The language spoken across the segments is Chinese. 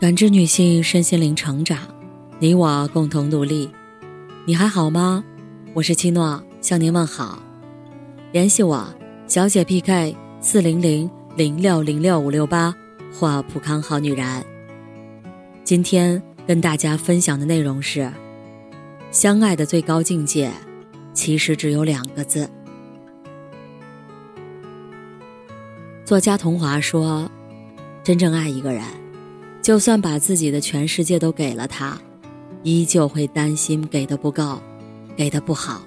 感知女性身心灵成长，你我共同努力。你还好吗？我是七诺，向您问好。联系我，小姐 PK 四零零零六零六五六八或普康好女人。今天跟大家分享的内容是：相爱的最高境界，其实只有两个字。作家童华说：“真正爱一个人。”就算把自己的全世界都给了他，依旧会担心给的不够，给的不好。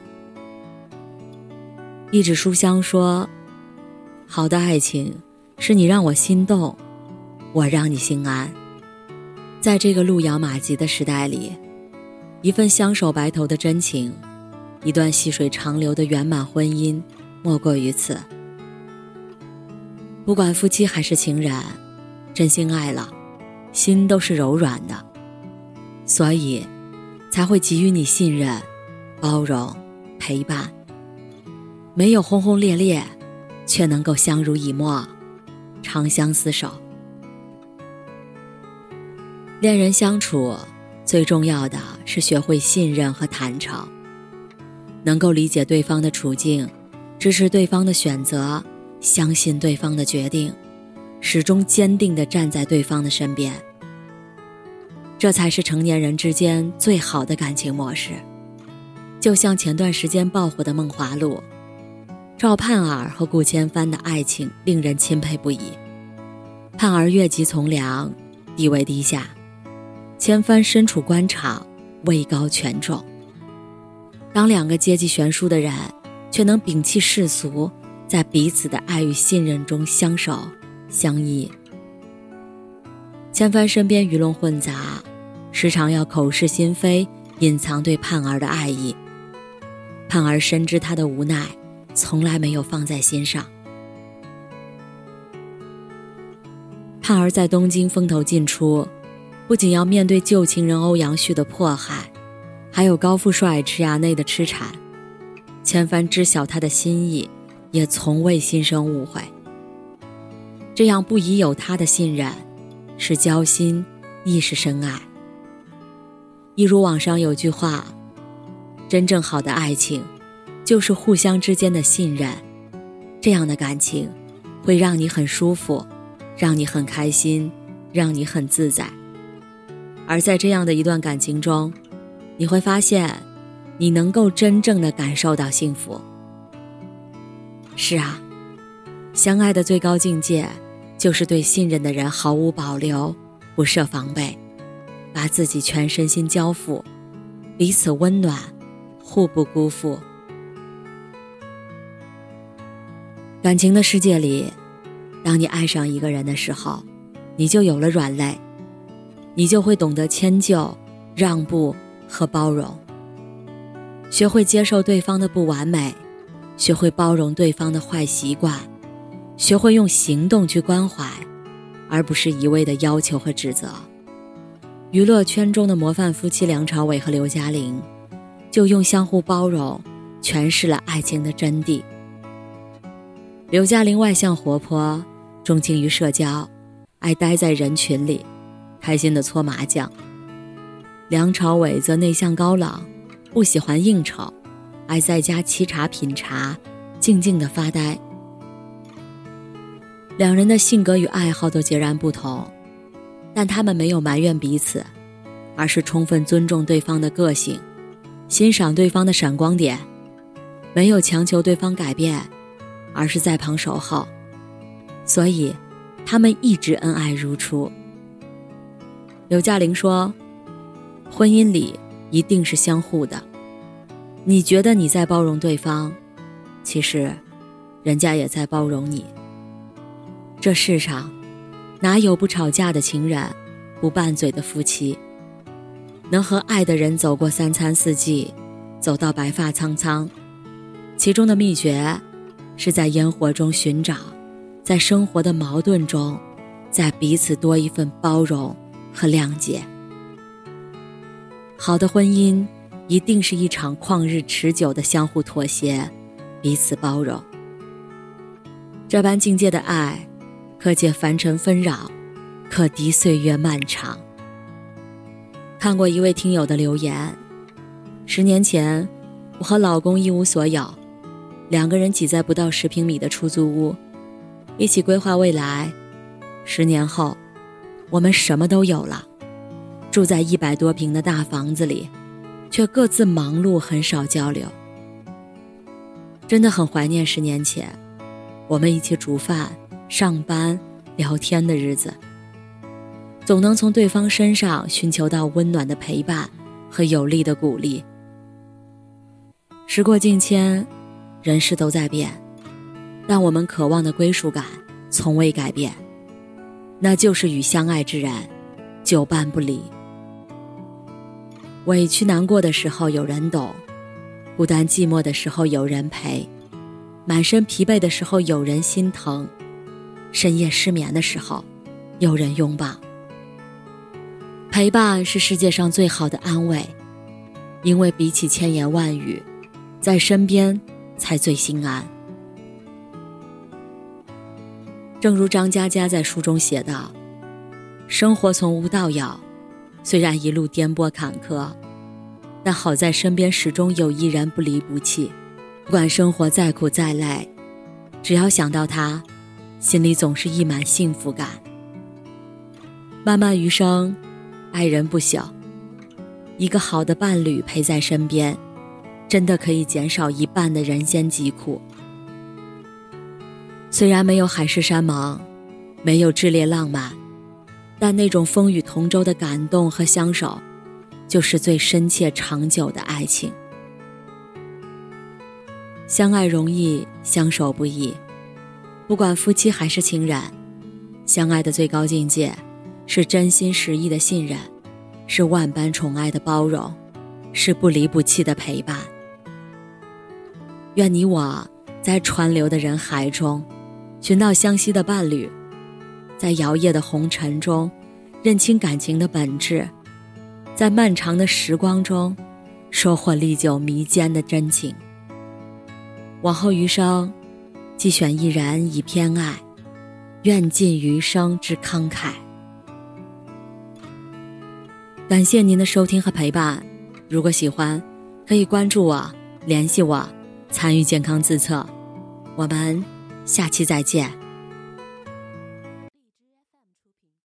一纸书香说：“好的爱情，是你让我心动，我让你心安。”在这个路遥马急的时代里，一份相守白头的真情，一段细水长流的圆满婚姻，莫过于此。不管夫妻还是情人，真心爱了。心都是柔软的，所以才会给予你信任、包容、陪伴。没有轰轰烈烈，却能够相濡以沫，长相厮守。恋人相处最重要的是学会信任和坦诚，能够理解对方的处境，支持对方的选择，相信对方的决定。始终坚定地站在对方的身边，这才是成年人之间最好的感情模式。就像前段时间爆火的《梦华录》，赵盼儿和顾千帆的爱情令人钦佩不已。盼儿越级从良，地位低下；千帆身处官场，位高权重。当两个阶级悬殊的人，却能摒弃世俗，在彼此的爱与信任中相守。相依，千帆身边鱼龙混杂，时常要口是心非，隐藏对盼儿的爱意。盼儿深知他的无奈，从来没有放在心上。盼儿在东京风头尽出，不仅要面对旧情人欧阳旭的迫害，还有高富帅池衙内的痴缠。千帆知晓他的心意，也从未心生误会。这样不疑有他的信任，是交心，亦是深爱。一如网上有句话：“真正好的爱情，就是互相之间的信任。”这样的感情，会让你很舒服，让你很开心，让你很自在。而在这样的一段感情中，你会发现，你能够真正的感受到幸福。是啊，相爱的最高境界。就是对信任的人毫无保留，不设防备，把自己全身心交付，彼此温暖，互不辜负。感情的世界里，当你爱上一个人的时候，你就有了软肋，你就会懂得迁就、让步和包容，学会接受对方的不完美，学会包容对方的坏习惯。学会用行动去关怀，而不是一味的要求和指责。娱乐圈中的模范夫妻梁朝伟和刘嘉玲，就用相互包容诠释了爱情的真谛。刘嘉玲外向活泼，钟情于社交，爱待在人群里，开心的搓麻将；梁朝伟则内向高冷，不喜欢应酬，爱在家沏茶品茶，静静的发呆。两人的性格与爱好都截然不同，但他们没有埋怨彼此，而是充分尊重对方的个性，欣赏对方的闪光点，没有强求对方改变，而是在旁守候。所以，他们一直恩爱如初。刘嘉玲说：“婚姻里一定是相互的，你觉得你在包容对方，其实，人家也在包容你。”这世上，哪有不吵架的情人，不拌嘴的夫妻？能和爱的人走过三餐四季，走到白发苍苍，其中的秘诀，是在烟火中寻找，在生活的矛盾中，在彼此多一份包容和谅解。好的婚姻，一定是一场旷日持久的相互妥协，彼此包容。这般境界的爱。可解凡尘纷扰，可敌岁月漫长。看过一位听友的留言：十年前，我和老公一无所有，两个人挤在不到十平米的出租屋，一起规划未来。十年后，我们什么都有了，住在一百多平的大房子里，却各自忙碌，很少交流。真的很怀念十年前，我们一起煮饭、上班、聊天的日子。总能从对方身上寻求到温暖的陪伴和有力的鼓励。时过境迁，人事都在变，但我们渴望的归属感从未改变，那就是与相爱之人久伴不离。委屈难过的时候有人懂，孤单寂寞的时候有人陪，满身疲惫的时候有人心疼，深夜失眠的时候有人拥抱。陪伴是世界上最好的安慰，因为比起千言万语，在身边才最心安。正如张嘉佳在书中写道：“生活从无到有，虽然一路颠簸坎坷，但好在身边始终有一人不离不弃。不管生活再苦再累，只要想到他，心里总是溢满幸福感。漫漫余生。”爱人不小，一个好的伴侣陪在身边，真的可以减少一半的人间疾苦。虽然没有海誓山盟，没有炽烈浪漫，但那种风雨同舟的感动和相守，就是最深切长久的爱情。相爱容易，相守不易。不管夫妻还是情人，相爱的最高境界。是真心实意的信任，是万般宠爱的包容，是不离不弃的陪伴。愿你我在川流的人海中，寻到相惜的伴侣，在摇曳的红尘中，认清感情的本质，在漫长的时光中，收获历久弥坚的真情。往后余生，既选一人以偏爱，愿尽余生之慷慨。感谢您的收听和陪伴，如果喜欢，可以关注我、联系我、参与健康自测。我们下期再见。